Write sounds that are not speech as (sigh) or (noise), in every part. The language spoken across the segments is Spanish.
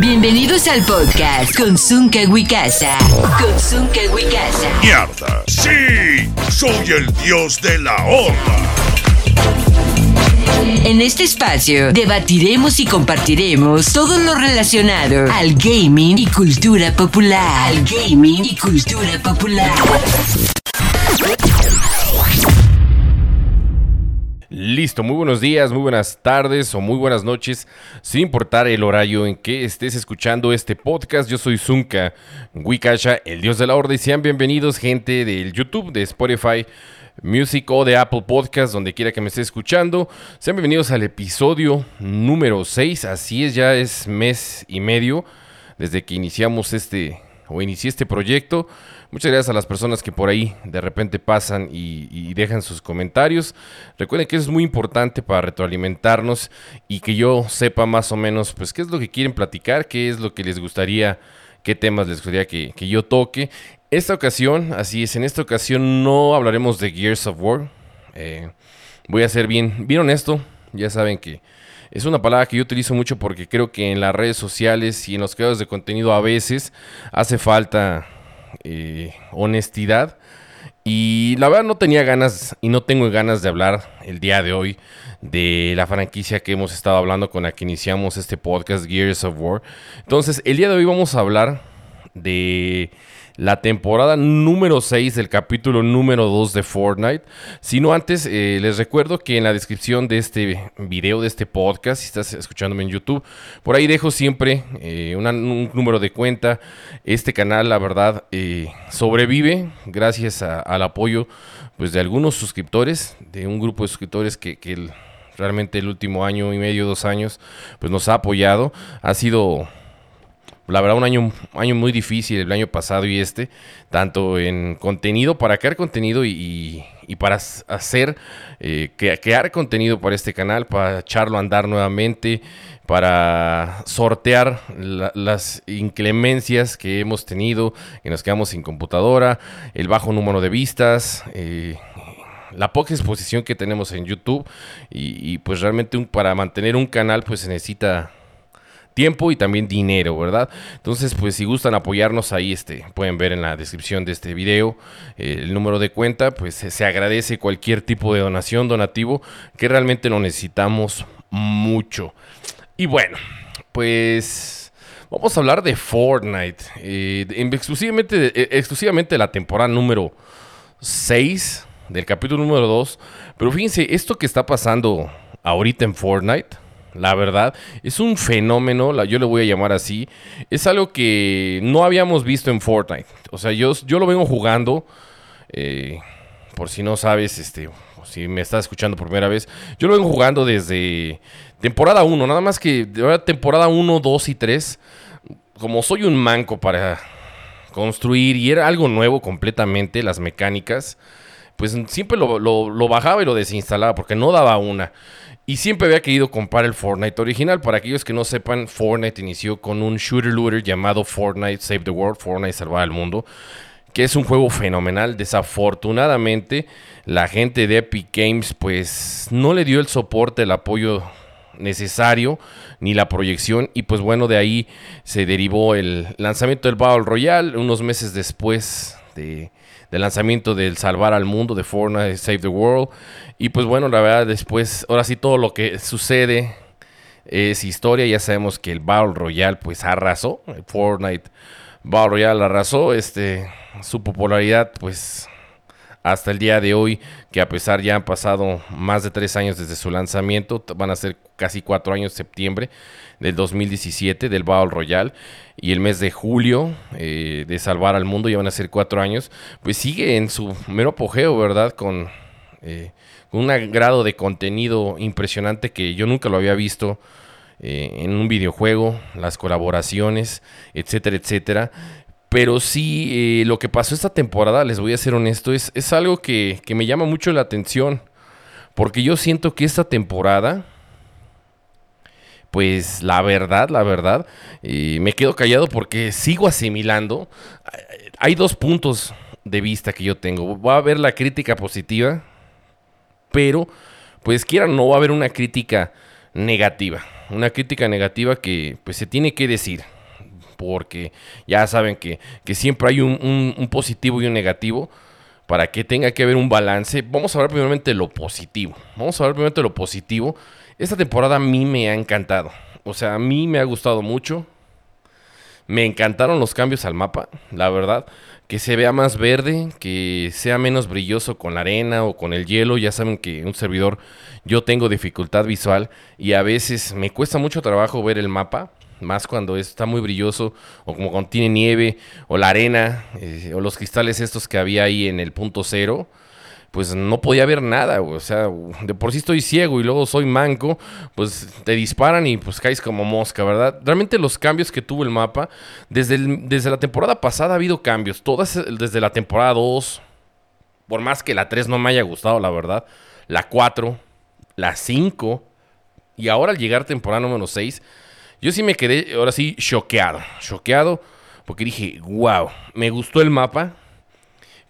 Bienvenidos al podcast con Zunca Wicasa. Con Zunca Wicasa. ¡Mierda! ¡Sí! ¡Soy el dios de la horda! En este espacio debatiremos y compartiremos todo lo relacionado al gaming y cultura popular. Al gaming y cultura popular. Listo, muy buenos días, muy buenas tardes o muy buenas noches, sin importar el horario en que estés escuchando este podcast. Yo soy Zunka Wikasha, el dios de la horda, y sean bienvenidos, gente del YouTube, de Spotify Music o de Apple Podcast, donde quiera que me esté escuchando. Sean bienvenidos al episodio número 6. Así es, ya es mes y medio desde que iniciamos este o inicié este proyecto. Muchas gracias a las personas que por ahí de repente pasan y, dejan sus comentarios. Recuerden que eso es muy importante para retroalimentarnos y que yo sepa más o menos pues qué es lo que quieren platicar, qué es lo que les gustaría, qué temas les gustaría que, que yo toque. Esta ocasión, así es, en esta ocasión no hablaremos de Gears of War. Eh, voy a ser bien, bien honesto. Ya saben que es una palabra que yo utilizo mucho porque creo que en las redes sociales y en los creadores de contenido a veces hace falta eh, honestidad. Y la verdad no tenía ganas y no tengo ganas de hablar el día de hoy de la franquicia que hemos estado hablando con la que iniciamos este podcast Gears of War. Entonces, el día de hoy vamos a hablar de la temporada número 6 del capítulo número 2 de Fortnite. Si no antes, eh, les recuerdo que en la descripción de este video, de este podcast, si estás escuchándome en YouTube, por ahí dejo siempre eh, un número de cuenta. Este canal, la verdad, eh, sobrevive gracias al apoyo pues, de algunos suscriptores, de un grupo de suscriptores que, que realmente el último año y medio, dos años, pues nos ha apoyado. Ha sido la verdad, un año, año muy difícil el año pasado y este, tanto en contenido, para crear contenido y, para hacer, eh, crear contenido para este canal, para echarlo a andar nuevamente, para sortear las inclemencias que hemos tenido, que nos quedamos sin computadora, el bajo número de vistas, eh, la poca exposición que tenemos en YouTube y, y pues realmente para mantener un canal pues se necesita tiempo y también dinero, ¿verdad? Entonces, pues si gustan apoyarnos ahí, este, pueden ver en la descripción de este video eh, el número de cuenta, pues se agradece cualquier tipo de donación, donativo, que realmente lo necesitamos mucho. Y bueno, pues... Vamos a hablar de Fortnite. Eh, exclusivamente, eh, exclusivamente la temporada número 6, del capítulo número 2. Pero fíjense, esto que está pasando ahorita en Fortnite, la verdad. Es un fenómeno, yo le voy a llamar así. Es algo que no habíamos visto en Fortnite. O sea, yo, yo lo vengo jugando. Eh, por si no sabes, este, si me estás escuchando por primera vez, yo lo vengo jugando desde temporada 1. Nada más que temporada 1, 2 y 3. Como soy un manco para construir y era algo nuevo completamente, las mecánicas, pues siempre lo, lo bajaba y lo desinstalaba porque no daba una. Y siempre había querido comprar el Fortnite original. Para aquellos que no sepan, Fortnite inició con un shooter looter llamado Fortnite Save the World, Fortnite Salvar al Mundo, que es un juego fenomenal. Desafortunadamente, la gente de Epic Games pues no le dio el soporte, el apoyo necesario ni la proyección y pues bueno de ahí se derivó el lanzamiento del Battle Royale unos meses después de, del lanzamiento del Salvar al Mundo de Fortnite Save the World y pues bueno, la verdad, después, ahora sí todo lo que sucede es historia. Ya sabemos que el Battle Royale pues arrasó. Fortnite Battle Royale arrasó. Este, su popularidad pues hasta el día de hoy, que a pesar ya han pasado más de tres años desde su lanzamiento, van a ser casi cuatro años, septiembre del 2017 del Battle Royale y el mes de julio eh, de Salvar al Mundo, ya van a ser cuatro años, pues sigue en su mero apogeo, ¿verdad? Con eh, un grado de contenido impresionante que yo nunca lo había visto eh, en un videojuego, las colaboraciones, etcétera, etcétera. Pero sí, lo que pasó esta temporada, les voy a ser honesto, es, es algo que, me llama mucho la atención. Porque yo siento que esta temporada, pues la verdad, la verdad, eh, me quedo callado porque sigo asimilando. Hay dos puntos de vista que yo tengo. Voy a ver la crítica positiva pero pues quieran no va a haber una crítica negativa. Una crítica negativa que pues se tiene que decir. Porque ya saben que, siempre hay un, un, positivo y un negativo. Para que tenga que haber un balance. Vamos a hablar primeramente de lo positivo. Vamos a hablar primeramente de lo positivo. Esta temporada a mí me ha encantado. O sea, a mí me ha gustado mucho. Me encantaron los cambios al mapa, la verdad. Que se vea más verde, que sea menos brilloso con la arena o con el hielo. Ya saben que un servidor yo tengo dificultad visual y a veces me cuesta mucho trabajo ver el mapa. Más cuando está muy brilloso o como cuando tiene nieve o la arena eh, o los cristales estos que había ahí en el punto cero pues no podía ver nada, O sea, de por sí estoy ciego y luego soy manco, pues te disparan y pues caes como mosca, ¿verdad? Realmente los cambios que tuvo el mapa, desde, desde la temporada pasada ha habido cambios, todas desde la temporada 2, por más que la 3 no me haya gustado, la verdad, la 4, la 5, y ahora al llegar temporada número 6, yo sí me quedé, ahora sí, choqueado, choqueado, porque dije, wow, me gustó el mapa,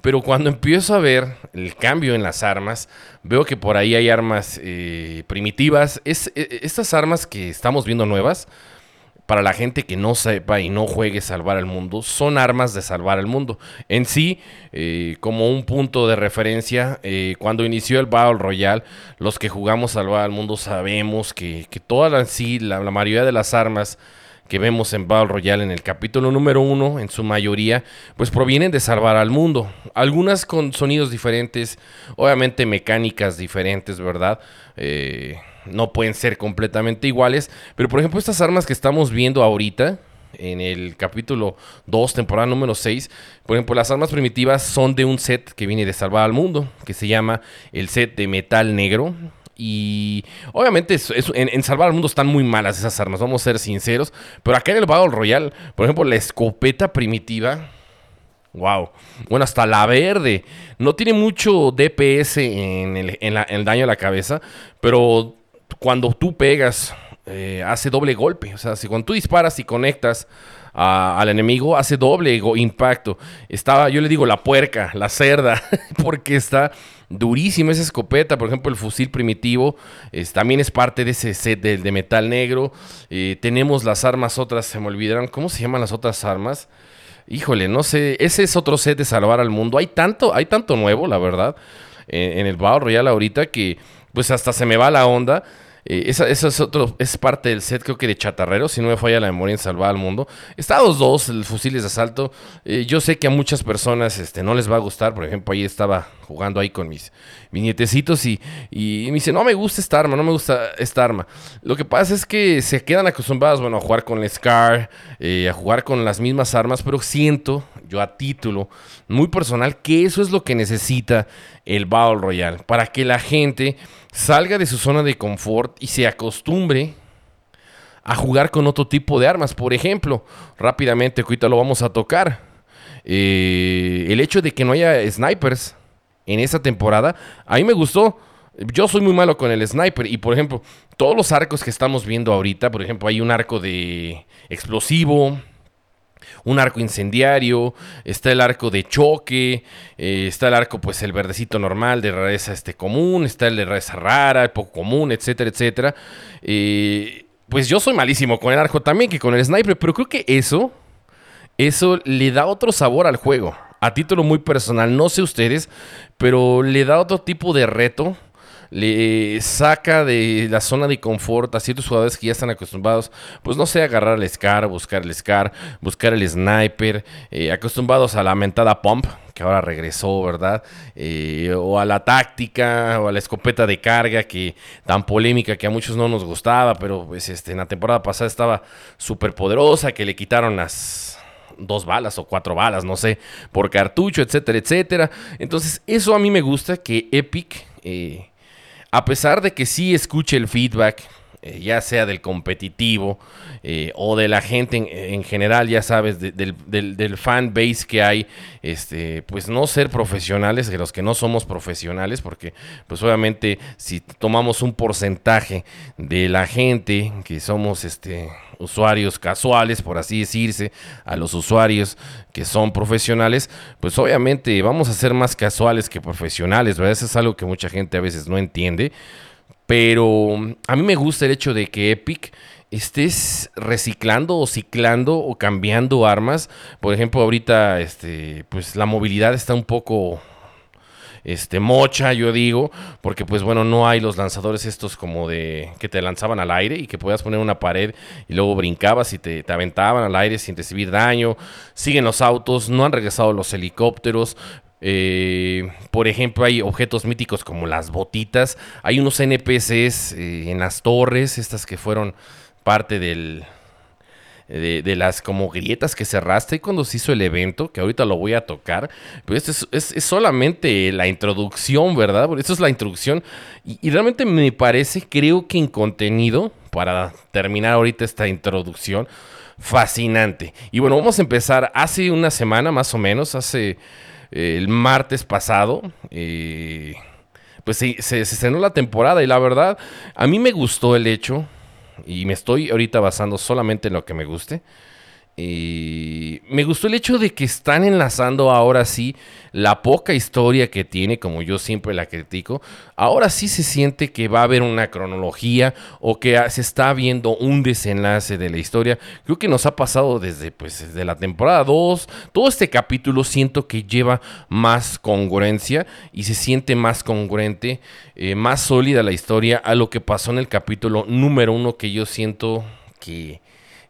pero cuando empiezo a ver el cambio en las armas, veo que por ahí hay armas eh, primitivas. Es, e, estas armas que estamos viendo nuevas, para la gente que no sepa y no juegue salvar al mundo, son armas de salvar al mundo. En sí, eh, como un punto de referencia, eh, cuando inició el Battle Royale, los que jugamos salvar al mundo sabemos que, que toda sí, la mayoría de las armas que vemos en Battle Royale en el capítulo número uno, en su mayoría, pues provienen de salvar al mundo. Algunas con sonidos diferentes, obviamente mecánicas diferentes, ¿verdad? Eh, no pueden ser completamente iguales, pero por ejemplo estas armas que estamos viendo ahorita, en el capítulo 2, temporada número 6. Por ejemplo, las armas primitivas son de un set que viene de Salvar al Mundo, que se llama el set de metal negro. Y obviamente en, Salvar al Mundo están muy malas esas armas, vamos a ser sinceros. Pero acá en el Battle Royale, por ejemplo, la escopeta primitiva. Wow. Bueno, hasta la verde. No tiene mucho DPS en el, daño a la cabeza. Pero cuando tú pegas, eh, hace doble golpe. O sea, si cuando tú disparas y conectas al enemigo, hace doble impacto. Estaba, yo le digo, la puerca, la cerda, (laughs) porque está durísima esa escopeta. Por ejemplo, el fusil primitivo también es parte de ese set de, metal negro. Eh, tenemos las armas otras, se me olvidaron. ¿Cómo se llaman las otras armas? Híjole, no sé. Ese es otro set de salvar al mundo. Hay tanto, hay tanto nuevo, la verdad, en el Battle Royale ahorita que pues hasta se me va la onda. Eh, esa, es otro, es parte del set, creo que de chatarrero, si no me falla la memoria en Salvar al Mundo. Dos, el fusiles de asalto. Eh, yo sé que a muchas personas este, no les va a gustar. Por ejemplo, ahí estaba jugando ahí con mis, mis nietecitos y, y, me dice, no me gusta esta arma, no me gusta esta arma. Lo que pasa es que se quedan acostumbrados, bueno, a jugar con el Scar, eh, a jugar con las mismas armas, pero siento, yo a título muy personal, que eso es lo que necesita el Battle Royale, para que la gente salga de su zona de confort y se acostumbre a jugar con otro tipo de armas. Por ejemplo, rápidamente, ahorita lo vamos a tocar. Eh, el hecho de que no haya snipers en esta temporada, a mí me gustó. Yo soy muy malo con el sniper y por ejemplo, todos los arcos que estamos viendo ahorita, por ejemplo, hay un arco de explosivo, un arco incendiario, está el arco de choque, eh, está el arco, pues el verdecito normal de rareza este común, está el de rareza rara, el poco común, etcétera, etcétera. Eh, pues yo soy malísimo con el arco también que con el sniper, pero creo que eso, eso le da otro sabor al juego. A título muy personal, no sé ustedes, pero le da otro tipo de reto le saca de la zona de confort a ciertos jugadores que ya están acostumbrados, pues no sé, agarrar el Scar, buscar el Scar, buscar el Sniper, eh, acostumbrados a la mentada Pump, que ahora regresó, ¿verdad? Eh, o a la táctica, o a la escopeta de carga, que tan polémica que a muchos no nos gustaba, pero pues este, en la temporada pasada estaba súper poderosa, que le quitaron las dos balas o cuatro balas, no sé, por cartucho, etcétera, etcétera. Entonces, eso a mí me gusta que Epic eh, a pesar de que sí escuche el feedback, eh, ya sea del competitivo eh, o de la gente en, general, ya sabes, del, del, fan base que hay, este, pues no ser profesionales, de los que no somos profesionales, porque pues obviamente si tomamos un porcentaje de la gente que somos este usuarios casuales, por así decirse, a los usuarios que son profesionales, pues obviamente vamos a ser más casuales que profesionales, ¿verdad? Eso es algo que mucha gente a veces no entiende. Pero a mí me gusta el hecho de que Epic estés reciclando o ciclando o cambiando armas. Por ejemplo, ahorita este, pues la movilidad está un poco este mocha, yo digo, porque pues bueno, no hay los lanzadores estos como de que te lanzaban al aire y que puedas poner una pared y luego brincabas y te, te aventaban al aire sin recibir daño. Siguen los autos, no han regresado los helicópteros, eh, por ejemplo, hay objetos míticos como las botitas. Hay unos NPCs eh, en las torres, estas que fueron parte del, de, las como grietas que cerraste cuando se hizo el evento, que ahorita lo voy a tocar. Pero esto es, solamente la introducción, ¿verdad? Esto es la introducción. Y, realmente me parece, creo que en contenido, para terminar ahorita esta introducción, fascinante. Y bueno, vamos a empezar hace una semana más o menos, hace eh, el martes pasado. Eh, pues se, se, se estrenó la temporada y la verdad, a mí me gustó el hecho y me estoy ahorita basando solamente en lo que me guste. Y me gustó el hecho de que están enlazando ahora sí la poca historia que tiene, como yo siempre la critico. Ahora sí se siente que va a haber una cronología o que se está viendo un desenlace de la historia. Creo que nos ha pasado desde, pues, desde la temporada 2. Todo este capítulo siento que lleva más congruencia y se siente más congruente, eh, más sólida la historia a lo que pasó en el capítulo número 1 que yo siento que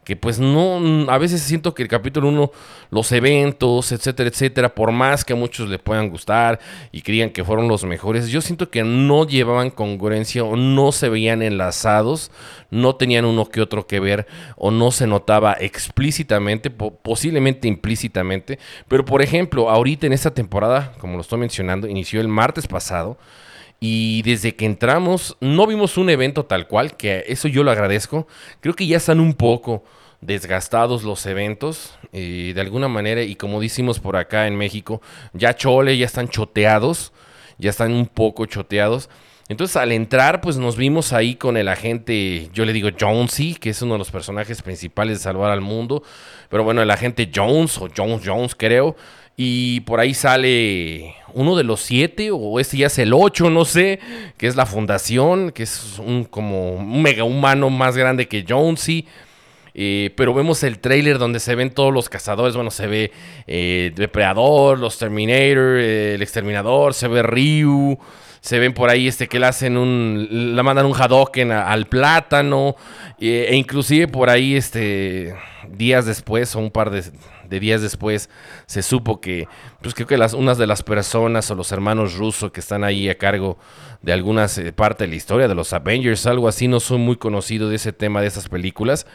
que pues no, a veces siento que el capítulo 1, los eventos, etcétera, etcétera, por más que a muchos le puedan gustar y creían que fueron los mejores, yo siento que no llevaban congruencia o no se veían enlazados, no tenían uno que otro que ver o no se notaba explícitamente, posiblemente implícitamente, pero por ejemplo, ahorita en esta temporada, como lo estoy mencionando, inició el martes pasado, y desde que entramos no vimos un evento tal cual, que eso yo lo agradezco. Creo que ya están un poco desgastados los eventos, eh, de alguna manera, y como decimos por acá en México, ya chole, ya están choteados, ya están un poco choteados. Entonces al entrar, pues nos vimos ahí con el agente, yo le digo Jonesy, que es uno de los personajes principales de Salvar al Mundo. Pero bueno, el agente Jones, o Jones Jones creo, y por ahí sale uno de los siete, o este ya es el ocho, no sé, que es la fundación, que es un como un mega humano más grande que Jonesy. Eh, pero vemos el trailer donde se ven todos los cazadores. Bueno, se ve eh, Depredador, los Terminator, eh, el Exterminador, se ve Ryu. Se ven por ahí este que le hacen un. Le mandan un Hadoken al plátano. e inclusive por ahí, este. Días después, o un par de de días después se supo que, pues creo que las, unas de las personas o los hermanos rusos que están ahí a cargo de algunas eh, parte de la historia de los Avengers, algo así, no soy muy conocido de ese tema de esas películas,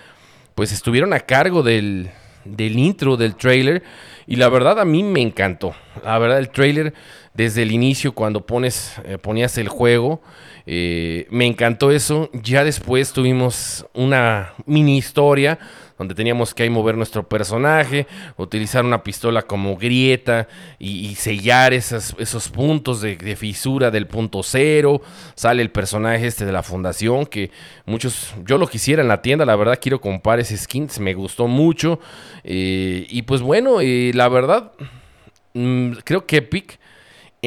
pues estuvieron a cargo del, del intro del trailer y la verdad a mí me encantó. La verdad el trailer desde el inicio cuando pones eh, ponías el juego eh, me encantó eso. Ya después tuvimos una mini historia donde teníamos que ahí mover nuestro personaje, utilizar una pistola como grieta y, sellar esos puntos de, fisura del punto cero. Sale el personaje este de la fundación que muchos, yo lo quisiera en la tienda, la verdad quiero comprar ese skin, me gustó mucho. Eh, y pues bueno, eh, la verdad, mm, creo que Epic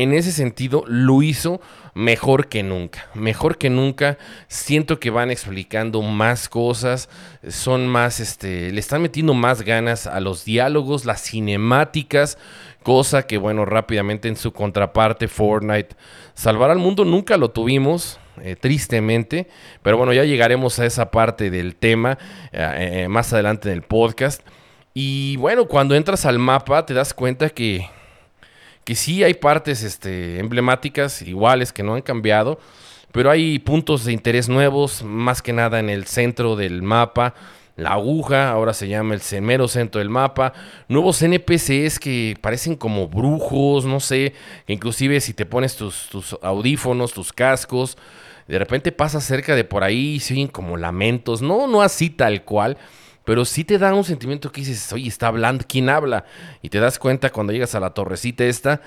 en ese sentido lo hizo mejor que nunca. Mejor que nunca. Siento que van explicando más cosas. Son más, este, le están metiendo más ganas a los diálogos, las cinemáticas. Cosa que, bueno, rápidamente en su contraparte, Fortnite. Salvar al mundo nunca lo tuvimos. Eh, tristemente, pero bueno, ya llegaremos a esa parte del tema eh, eh, más adelante en el podcast. Y bueno, cuando entras al mapa te das cuenta que que sí hay partes este, emblemáticas iguales que no han cambiado, pero hay puntos de interés nuevos, más que nada en el centro del mapa. La aguja, ahora se llama el semero centro del mapa. Nuevos NPCs que parecen como brujos, no sé. Que inclusive si te pones tus, tus audífonos, tus cascos, de repente pasas cerca de por ahí y se oyen como lamentos. No, no así tal cual pero sí te da un sentimiento que dices, oye, está hablando, ¿quién habla? Y te das cuenta cuando llegas a la torrecita esta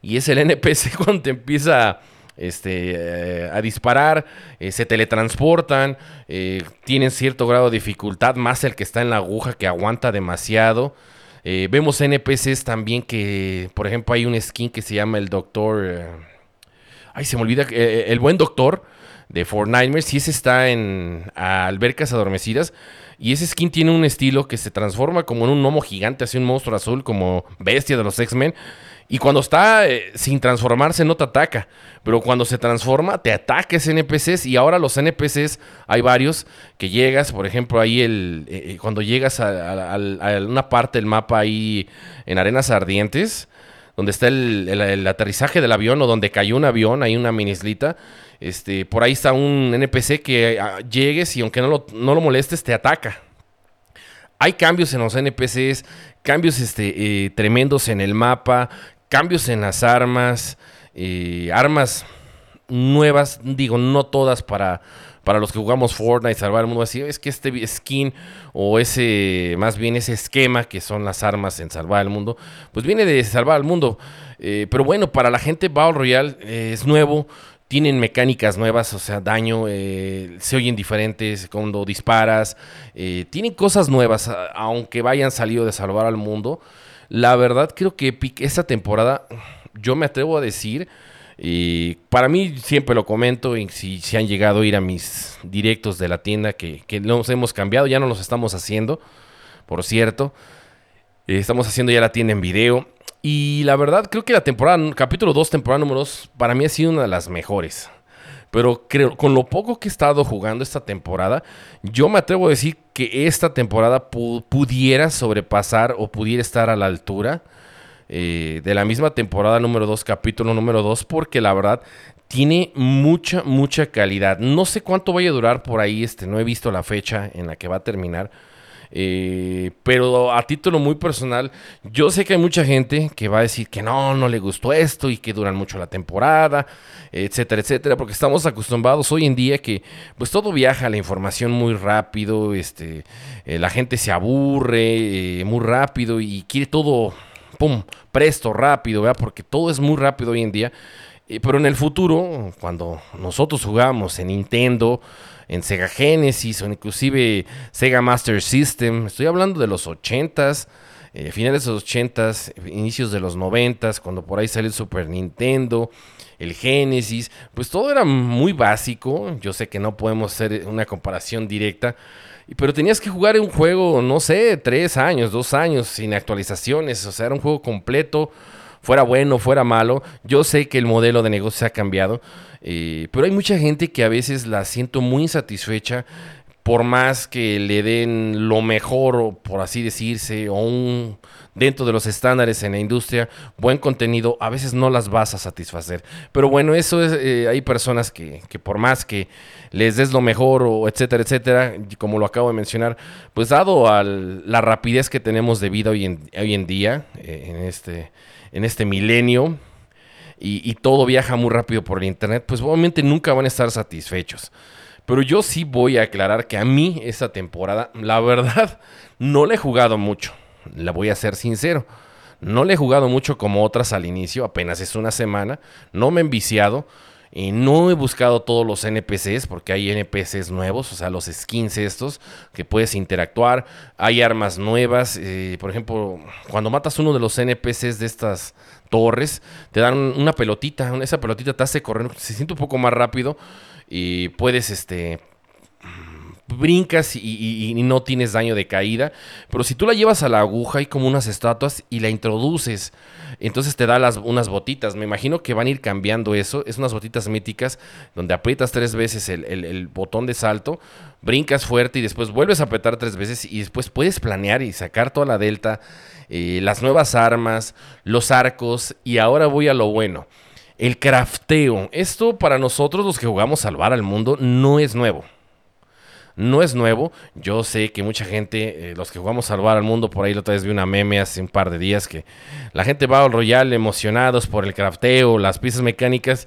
y es el (laughs) NPC cuando te empieza este, eh, a disparar, eh, se teletransportan, eh, tienen cierto grado de dificultad, más el que está en la aguja que aguanta demasiado. vemos NPCs también que, por ejemplo, hay un skin que se llama el Doctor... ay, se me olvida, el buen Doctor de Fortnite. Y ese está en albercas adormecidas. Y ese skin tiene un estilo que se transforma como en un gnomo gigante, así un monstruo azul, como bestia de los X-Men. Y cuando está eh, sin transformarse no te ataca. Pero cuando se transforma te ataca ese NPCs. Y ahora los NPCs hay varios que llegas, por ejemplo, ahí el, eh, eh, cuando llegas a, una parte del mapa ahí en Arenas Ardientes, donde está el, aterrizaje del avión o donde cayó un avión, hay una minislita. Este, por ahí está un NPC que ah, llegues y aunque no lo, no lo molestes te ataca. Hay cambios en los NPCs, cambios este, tremendos en el mapa, cambios en las armas, eh, armas nuevas, digo, no todas para, para los que jugamos Fortnite, salvar el mundo así, es que este skin o ese, más bien ese esquema que son las armas en salvar el mundo, pues viene de salvar al mundo. Eh, pero bueno, para la gente Battle Royale eh, es nuevo, tienen mecánicas nuevas, o sea, daño, se oyen diferentes cuando disparas, tienen cosas nuevas, aunque vayan salido de salvar al mundo. La verdad, creo que Epic esta temporada, yo me atrevo a decir, y para mí siempre lo comento, y si, si, han llegado a ir a mis directos de la tienda, que, que nos hemos cambiado, ya no los estamos haciendo, por cierto. Eh, estamos haciendo ya la tienda en video. Y la verdad, creo que la temporada, capítulo 2, temporada número 2, para mí ha sido una de las mejores. Pero creo, con lo poco que he estado jugando esta temporada, yo me atrevo a decir que esta temporada pudiera sobrepasar o pudiera estar a la altura eh, de la misma temporada número 2, capítulo número 2, porque la verdad tiene mucha, mucha calidad. No sé cuánto vaya a durar por ahí, este, no he visto la fecha en la que va a terminar. Eh, pero a título muy personal, yo sé que hay mucha gente que va a decir que no, no le gustó esto y que duran mucho la temporada, etcétera, etcétera, porque estamos acostumbrados hoy en día que pues todo viaja la información muy rápido, este, eh, la gente se aburre eh, muy rápido y quiere todo, pum, presto, rápido, ¿verdad? Porque todo es muy rápido hoy en día. Pero en el futuro, cuando nosotros jugamos en Nintendo, en Sega Genesis o inclusive Sega Master System. Estoy hablando de los 80s, eh, finales de los 80s, inicios de los 90s, cuando por ahí sale el Super Nintendo, el Genesis. Pues todo era muy básico. Yo sé que no podemos hacer una comparación directa. Pero tenías que jugar un juego, no sé, tres años, dos años, sin actualizaciones. O sea, era un juego completo fuera bueno, fuera malo. Yo sé que el modelo de negocio ha cambiado, eh, pero hay mucha gente que a veces la siento muy insatisfecha por más que le den lo mejor, por así decirse, o un dentro de los estándares en la industria, buen contenido, a veces no las vas a satisfacer. Pero bueno, eso es, eh, hay personas que, que, por más que les des lo mejor, o etcétera, etcétera, como lo acabo de mencionar, pues dado a la rapidez que tenemos de vida hoy en, hoy en día, eh, en este en este milenio y, todo viaja muy rápido por el Internet, pues obviamente nunca van a estar satisfechos. Pero yo sí voy a aclarar que a mí esta temporada, la verdad, (laughs) no le he jugado mucho. La voy a ser sincero. No le he jugado mucho como otras al inicio, apenas es una semana. No me he enviciado. Y no he buscado todos los NPCs porque hay NPCs nuevos, o sea, los skins estos que puedes interactuar. Hay armas nuevas. Eh, por ejemplo, cuando matas uno de los NPCs de estas torres, te dan una pelotita. Esa pelotita te hace correr, se siente un poco más rápido y puedes este, brincas y, no tienes daño de caída. Pero si tú la llevas a la aguja, hay como unas estatuas y la introduces. Entonces te da unas botitas. Me imagino que van a ir cambiando eso. Es unas botitas míticas donde aprietas tres veces el, botón de salto, brincas fuerte y después vuelves a apretar tres veces y después puedes planear y sacar toda la delta, eh, las nuevas armas, los arcos y ahora voy a lo bueno. El crafteo. Esto para nosotros los que jugamos Salvar al Mundo no es nuevo no es nuevo. Yo sé que mucha gente, eh, los que jugamos Salvar al Mundo, por ahí la otra vez vi una meme hace un par de días que la gente va al Royal emocionados por el crafteo, las piezas mecánicas.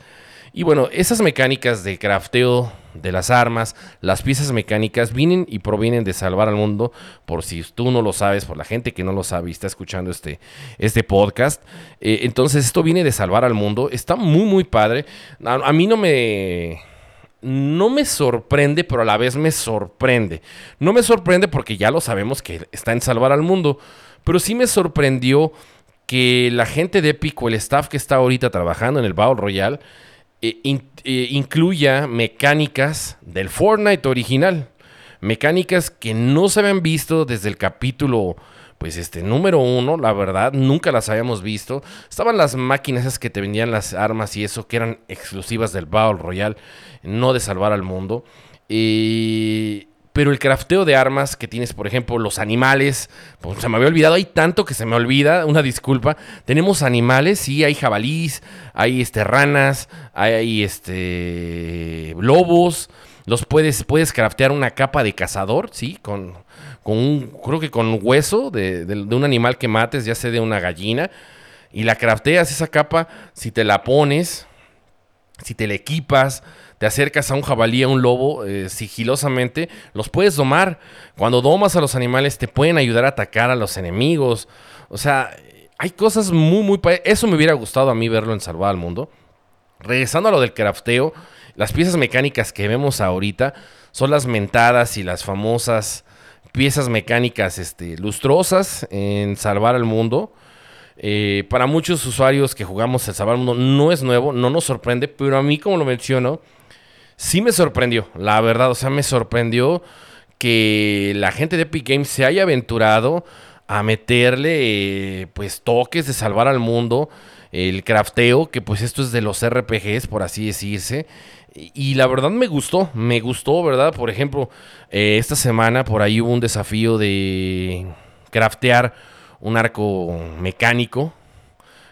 Y bueno, esas mecánicas de crafteo de las armas, las piezas mecánicas vienen y provienen de salvar al mundo, por si tú no lo sabes, por la gente que no lo sabe y está escuchando este, este podcast. Eh, entonces esto viene de salvar al mundo, está muy muy padre. a mí no me no me sorprende, pero a la vez me sorprende. No me sorprende porque ya lo sabemos que está en salvar al mundo, pero sí me sorprendió que la gente de Epic o el staff que está ahorita trabajando en el Battle Royale eh, eh, incluya mecánicas del Fortnite original. Mecánicas que no se habían visto desde el capítulo, pues este, número uno, la verdad, nunca las habíamos visto. Estaban las máquinas esas que te vendían las armas y eso, que eran exclusivas del Battle Royale, no de salvar al mundo. Y pero el crafteo de armas que tienes, por ejemplo, los animales, pues se me había olvidado, hay tanto que se me olvida, una disculpa. Tenemos animales, sí, hay jabalís, hay este, ranas, hay este, lobos. Los puedes, puedes craftear una capa de cazador, sí, con, con un, creo que con hueso de, de un animal que mates, ya sea de una gallina. Y la crafteas esa capa, si te la pones, si te la equipas, te acercas a un jabalí, a un lobo, eh, sigilosamente, los puedes domar. Cuando domas a los animales te pueden ayudar a atacar a los enemigos. O sea, hay cosas muy, muy... Eso me hubiera gustado a mí verlo en Salvar al Mundo. Regresando a lo del crafteo, las piezas mecánicas que vemos ahorita son las mentadas y las famosas piezas mecánicas este, lustrosas en Salvar al Mundo. Eh, para muchos usuarios que jugamos el Salvar al Mundo no es nuevo, no nos sorprende, pero a mí, como lo menciono, sí me sorprendió, la verdad, o sea, me sorprendió que la gente de Epic Games se haya aventurado a meterle pues toques de salvar al mundo, el crafteo, que pues esto es de los RPGs, por así decirse. Y, la verdad me gustó, me gustó, ¿verdad? Por ejemplo, eh, esta semana por ahí hubo un desafío de craftear un arco mecánico,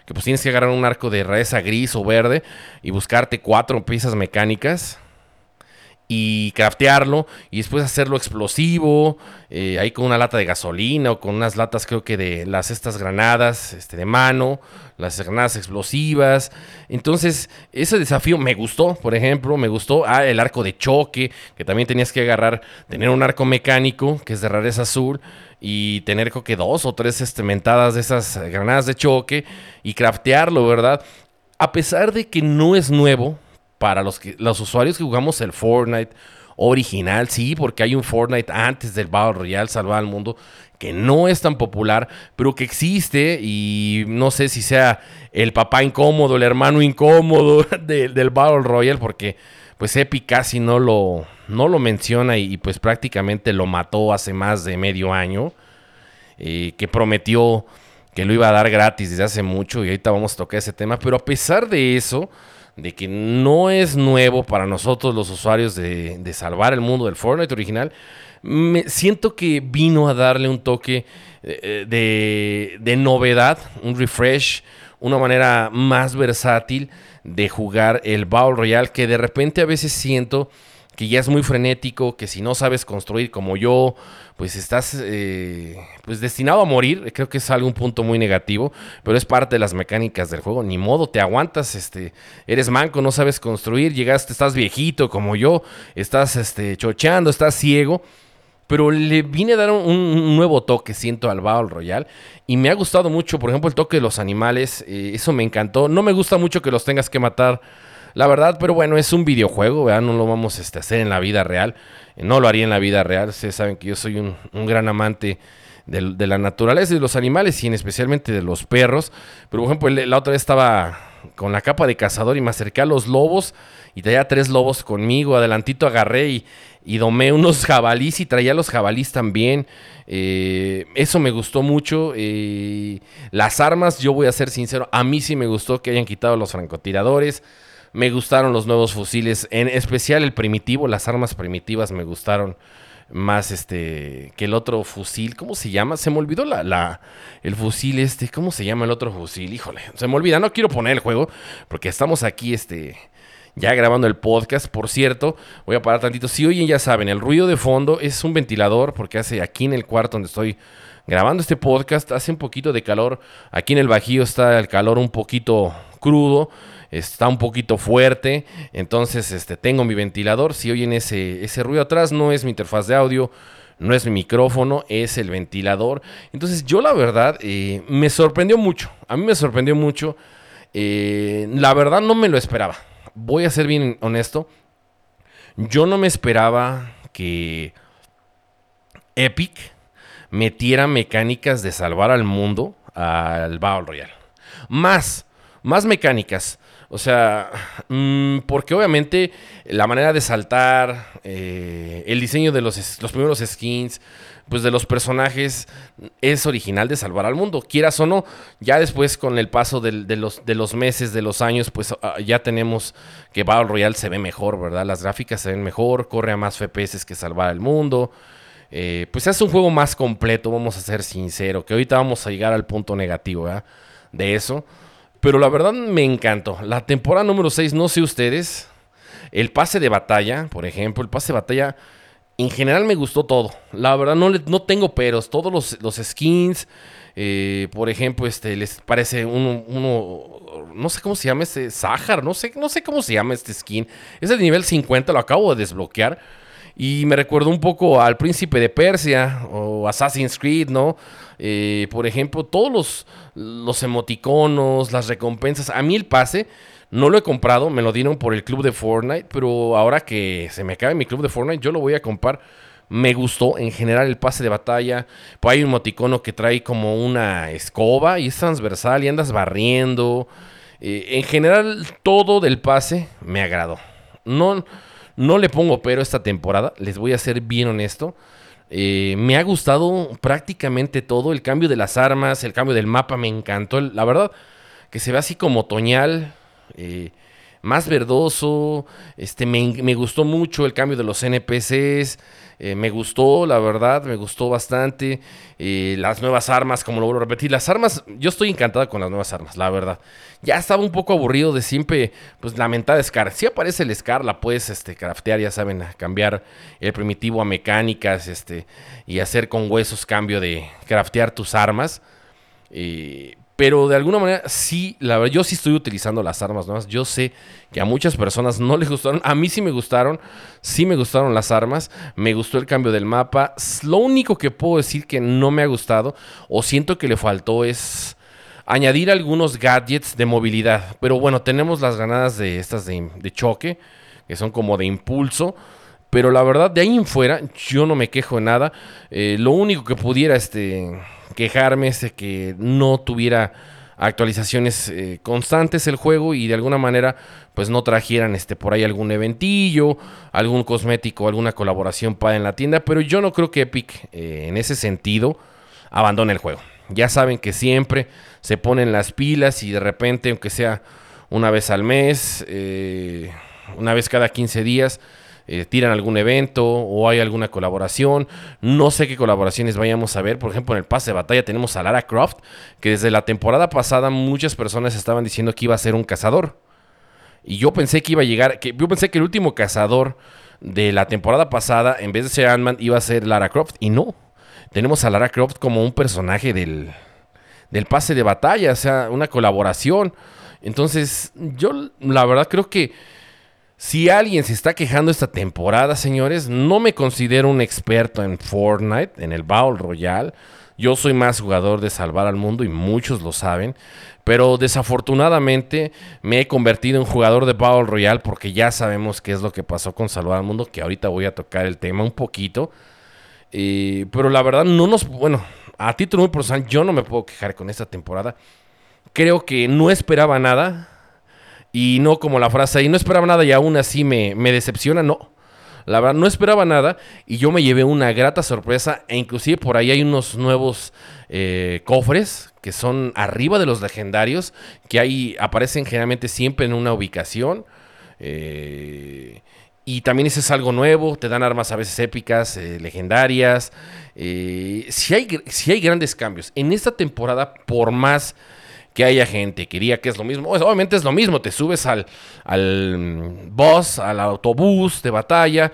que pues tienes que agarrar un arco de reza gris o verde y buscarte cuatro piezas mecánicas y craftearlo y después hacerlo explosivo, eh, ahí con una lata de gasolina o con unas latas creo que de las estas granadas este, de mano, las granadas explosivas. Entonces ese desafío me gustó, por ejemplo, me gustó ah, el arco de choque, que también tenías que agarrar, tener un arco mecánico que es de rareza azul y tener creo que dos o tres este, mentadas de esas granadas de choque y craftearlo, ¿verdad? A pesar de que no es nuevo, para los, que, los usuarios que jugamos el Fortnite original, sí, porque hay un Fortnite antes del Battle Royale Salvar al Mundo que no es tan popular, pero que existe y no sé si sea el papá incómodo, el hermano incómodo (laughs) del Battle Royale, porque pues Epic casi no lo, no lo menciona y, pues prácticamente lo mató hace más de medio año, eh, que prometió que lo iba a dar gratis desde hace mucho y ahorita vamos a tocar ese tema, pero a pesar de eso, de que no es nuevo para nosotros los usuarios de, salvar el mundo del Fortnite original, me siento que vino a darle un toque eh, de, de, novedad, un refresh, una manera más versátil de jugar el Battle Royale que de repente a veces siento que ya es muy frenético, que si no sabes construir como yo, pues estás eh, pues destinado a morir. Creo que es algún punto muy negativo, pero es parte de las mecánicas del juego. Ni modo, te aguantas, este, eres manco, no sabes construir, llegaste, estás viejito como yo, estás este, chocheando, estás ciego. Pero le vine a dar un, nuevo toque, siento, al Battle Royale. Y me ha gustado mucho, por ejemplo, el toque de los animales. Eh, eso me encantó. No me gusta mucho que los tengas que matar la verdad, pero bueno, es un videojuego, ¿verdad? No lo vamos este, a hacer en la vida real. No lo haría en la vida real. Ustedes saben que yo soy un, gran amante de, la naturaleza y de los animales y en especialmente de los perros. Pero por ejemplo, la otra vez estaba con la capa de cazador y me acerqué a los lobos y traía tres lobos conmigo. Adelantito agarré y, y domé unos jabalís y traía los jabalís también. Eh, eso me gustó mucho. Eh, las armas, yo voy a ser sincero, a mí sí me gustó que hayan quitado los francotiradores. Me gustaron los nuevos fusiles, en especial el primitivo, las armas primitivas me gustaron más este que el otro fusil. ¿Cómo se llama? Se me olvidó la, la, el fusil este. ¿Cómo se llama el otro fusil? Híjole, se me olvida. No quiero poner el juego porque estamos aquí este ya grabando el podcast. Por cierto, voy a parar tantito. Si oyen, ya saben, el ruido de fondo es un ventilador porque hace aquí en el cuarto donde estoy grabando este podcast hace un poquito de calor. Aquí en el Bajío está el calor un poquito crudo está un poquito fuerte, entonces este, tengo mi ventilador, si oyen ese, ese ruido atrás no es mi interfaz de audio, no es mi micrófono, es el ventilador. Entonces yo la verdad eh, me sorprendió mucho, a mí me sorprendió mucho, eh, la verdad no me lo esperaba, voy a ser bien honesto, yo no me esperaba que Epic metiera mecánicas de salvar al mundo al Battle Royale. Más, más mecánicas. O sea, mm, porque obviamente la manera de saltar, eh, el diseño de los, los primeros skins, pues de los personajes es original de Salvar al Mundo. Quieras o no, ya después con el paso de, los, de los meses, de los años, pues ah, ya tenemos que Battle Royale se ve mejor, ¿verdad? Las gráficas se ven mejor, corre a más FPS que Salvar al Mundo. Eh, pues es un juego más completo, vamos a ser sinceros, que ahorita vamos a llegar al punto negativo ¿verdad? de eso. Pero la verdad me encantó. La temporada número 6, no sé ustedes, el pase de batalla, por ejemplo, el pase de batalla en general me gustó todo. La verdad no, no tengo peros. Todos los, skins, eh, por ejemplo, este les parece uno, uno, no sé cómo se llama este, Sahar, no sé, no sé cómo se llama este skin. Es el nivel 50, lo acabo de desbloquear. Y me recuerdo un poco al Príncipe de Persia o Assassin's Creed, ¿no? Eh, por ejemplo, todos los, los emoticonos, las recompensas. A mí el pase no lo he comprado, me lo dieron por el club de Fortnite, pero ahora que se me acabe mi club de Fortnite, yo lo voy a comprar. Me gustó en general el pase de batalla. Pues hay un moticono que trae como una escoba y es transversal y andas barriendo. Eh, en general, todo del pase me agradó. No, no le pongo pero esta temporada, les voy a ser bien honesto. Eh, me ha gustado prácticamente todo. El cambio de las armas, el cambio del mapa me encantó. La verdad, que se ve así como otoñal. Eh, más verdoso, este, me, gustó mucho el cambio de los NPCs, eh, me gustó, la verdad, me gustó bastante, eh, las nuevas armas, como lo vuelvo a repetir, las armas, yo estoy encantada con las nuevas armas, la verdad. Ya estaba un poco aburrido de siempre, pues, la mentada Scar. Si aparece el Scar, la puedes, este, craftear, ya saben, cambiar el primitivo a mecánicas, este, y hacer con huesos cambio de craftear tus armas. Pero de alguna manera, sí, la verdad, yo sí estoy utilizando las armas nuevas. Yo sé que a muchas personas no les gustaron. A mí sí me gustaron. Sí me gustaron las armas. Me gustó el cambio del mapa. Lo único que puedo decir que no me ha gustado o siento que le faltó es añadir algunos gadgets de movilidad. Pero bueno, tenemos las granadas de estas de, choque, que son como de impulso. Pero la verdad, de ahí en fuera, yo no me quejo de nada. Eh, lo único que pudiera, este quejarme de que no tuviera actualizaciones eh, constantes el juego y de alguna manera pues no trajeran este por ahí algún eventillo, algún cosmético, alguna colaboración para en la tienda, pero yo no creo que Epic eh, en ese sentido abandone el juego. Ya saben que siempre se ponen las pilas y de repente, aunque sea una vez al mes, eh, una vez cada 15 días, eh, tiran algún evento o hay alguna colaboración. No sé qué colaboraciones vayamos a ver. Por ejemplo, en el pase de batalla tenemos a Lara Croft, que desde la temporada pasada muchas personas estaban diciendo que iba a ser un cazador. Y yo pensé que iba a llegar, que yo pensé que el último cazador de la temporada pasada, en vez de ser Ant-Man, iba a ser Lara Croft. Y no. Tenemos a Lara Croft como un personaje del, del pase de batalla, o sea, una colaboración. Entonces, yo la verdad creo que si alguien se está quejando esta temporada, señores, no me considero un experto en Fortnite, en el Battle Royale. Yo soy más jugador de salvar al mundo y muchos lo saben. Pero desafortunadamente me he convertido en jugador de Battle Royale porque ya sabemos qué es lo que pasó con Salvar al Mundo, que ahorita voy a tocar el tema un poquito. Pero la verdad no nos... Bueno, a título muy personal yo no me puedo quejar con esta temporada. Creo que no esperaba nada y no como la frase y no esperaba nada y aún así me, me decepciona, no. La verdad, no esperaba nada y yo me llevé una grata sorpresa e inclusive por ahí hay unos nuevos eh, cofres que son arriba de los legendarios, que ahí aparecen generalmente siempre en una ubicación. Eh, y también ese es algo nuevo, te dan armas a veces épicas, eh, legendarias. si, hay, si hay grandes cambios. En esta temporada, por más que haya gente que diga que es lo mismo. Obviamente es lo mismo, te subes al, al mm, bus, al autobús de batalla,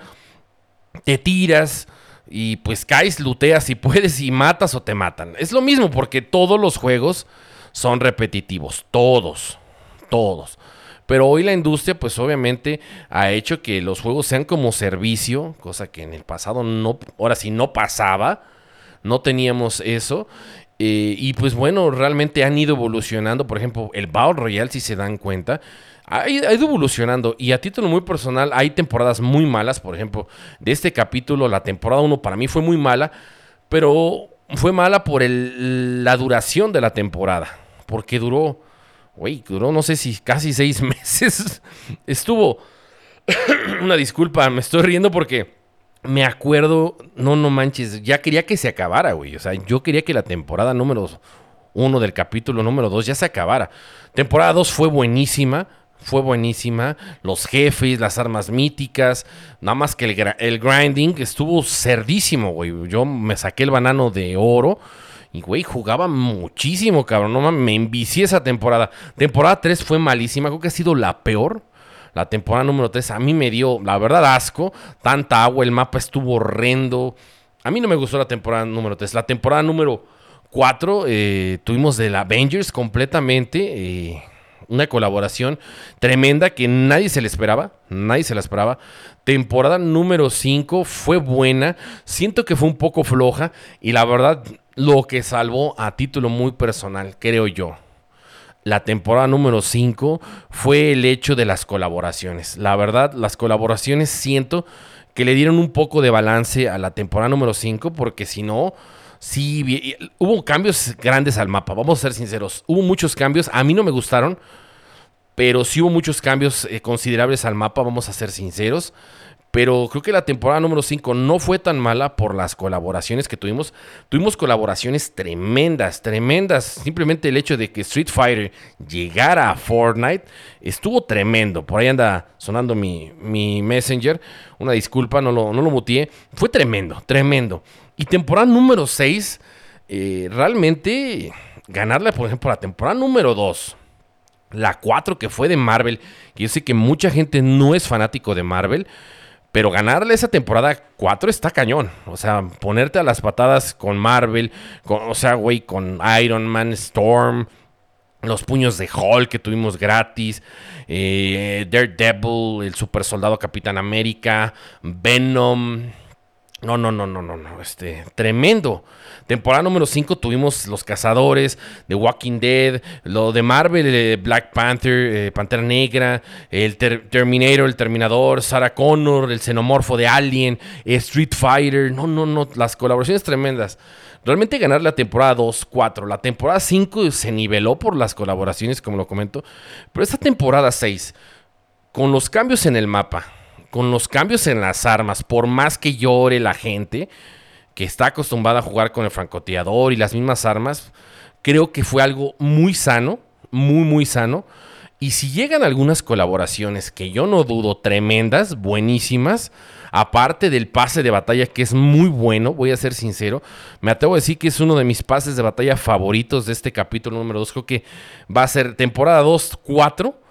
te tiras y pues caes, luteas si puedes y matas o te matan. Es lo mismo porque todos los juegos son repetitivos, todos, todos. Pero hoy la industria pues obviamente ha hecho que los juegos sean como servicio, cosa que en el pasado no, ahora sí no pasaba, no teníamos eso. Eh, y pues bueno, realmente han ido evolucionando. Por ejemplo, el Battle Royale, si se dan cuenta, ha, ido evolucionando. Y a título muy personal, hay temporadas muy malas. Por ejemplo, de este capítulo, la temporada 1 para mí fue muy mala. Pero fue mala por el, la duración de la temporada. Porque duró güey, duró no sé si casi seis (laughs) meses. Estuvo, (coughs) una disculpa, me estoy riendo porque me acuerdo, no, no manches, ya quería que se acabara, güey. O sea, yo quería que la temporada número uno del capítulo número dos ya se acabara. Temporada dos fue buenísima, fue buenísima. Los jefes, las armas míticas. Nada más que el, grinding estuvo cerdísimo, güey. Yo me saqué el banano de oro. Y, güey, jugaba muchísimo, cabrón. No me envicié esa temporada. Temporada 3 fue malísima. Creo que ha sido la peor. La temporada número 3 a mí me dio, la verdad, asco. Tanta agua, el mapa estuvo horrendo. A mí no me gustó la temporada número 3. La temporada número 4 eh, tuvimos de la Avengers completamente. Eh, una colaboración tremenda que nadie se le esperaba. Nadie se la esperaba. Temporada número 5 fue buena. Siento que fue un poco floja. Y la verdad, lo que salvó a título muy personal, creo yo. La temporada número 5 fue el hecho de las colaboraciones. La verdad, las colaboraciones siento que le dieron un poco de balance a la temporada número 5. Porque si no Sí, hubo cambios grandes al mapa, vamos a ser sinceros. Hubo muchos cambios, a mí no me gustaron, pero sí hubo muchos cambios eh, considerables al mapa, vamos a ser sinceros. Pero creo que la temporada número 5 no fue tan mala por las colaboraciones que tuvimos. Tuvimos colaboraciones tremendas, tremendas. Simplemente el hecho de que Street Fighter llegara a Fortnite estuvo tremendo. Por ahí anda sonando mi, mi Messenger. Una disculpa, no lo, no lo mutié. Fue tremendo, tremendo. Y temporada número 6, eh, realmente ganarle, por ejemplo, la temporada número 2, la 4 que fue de Marvel, que yo sé que mucha gente no es fanático de Marvel, pero ganarle esa temporada 4 está cañón. O sea, ponerte a las patadas con Marvel, con, o sea, güey, con Iron Man, Storm, los puños de Hulk que tuvimos gratis, eh, Daredevil, el super soldado Capitán América, Venom. No, no, no, no, no, no. Este, tremendo. Temporada número 5 tuvimos Los Cazadores, The Walking Dead, lo de Marvel, eh, Black Panther, eh, Pantera Negra, el Terminator, el Terminador, Sarah Connor, el Xenomorfo de Alien, eh, Street Fighter. No, no, no. Las colaboraciones tremendas. Realmente ganar la temporada 2, 4. La temporada 5 se niveló por las colaboraciones, como lo comento. Pero esta temporada 6, con los cambios en el mapa con los cambios en las armas, por más que llore la gente que está acostumbrada a jugar con el francotirador y las mismas armas, creo que fue algo muy sano, muy, muy sano. Y si llegan algunas colaboraciones que yo no dudo, tremendas, buenísimas, aparte del pase de batalla que es muy bueno, voy a ser sincero, me atrevo a decir que es uno de mis pases de batalla favoritos de este capítulo número 2, creo que va a ser temporada 2, 4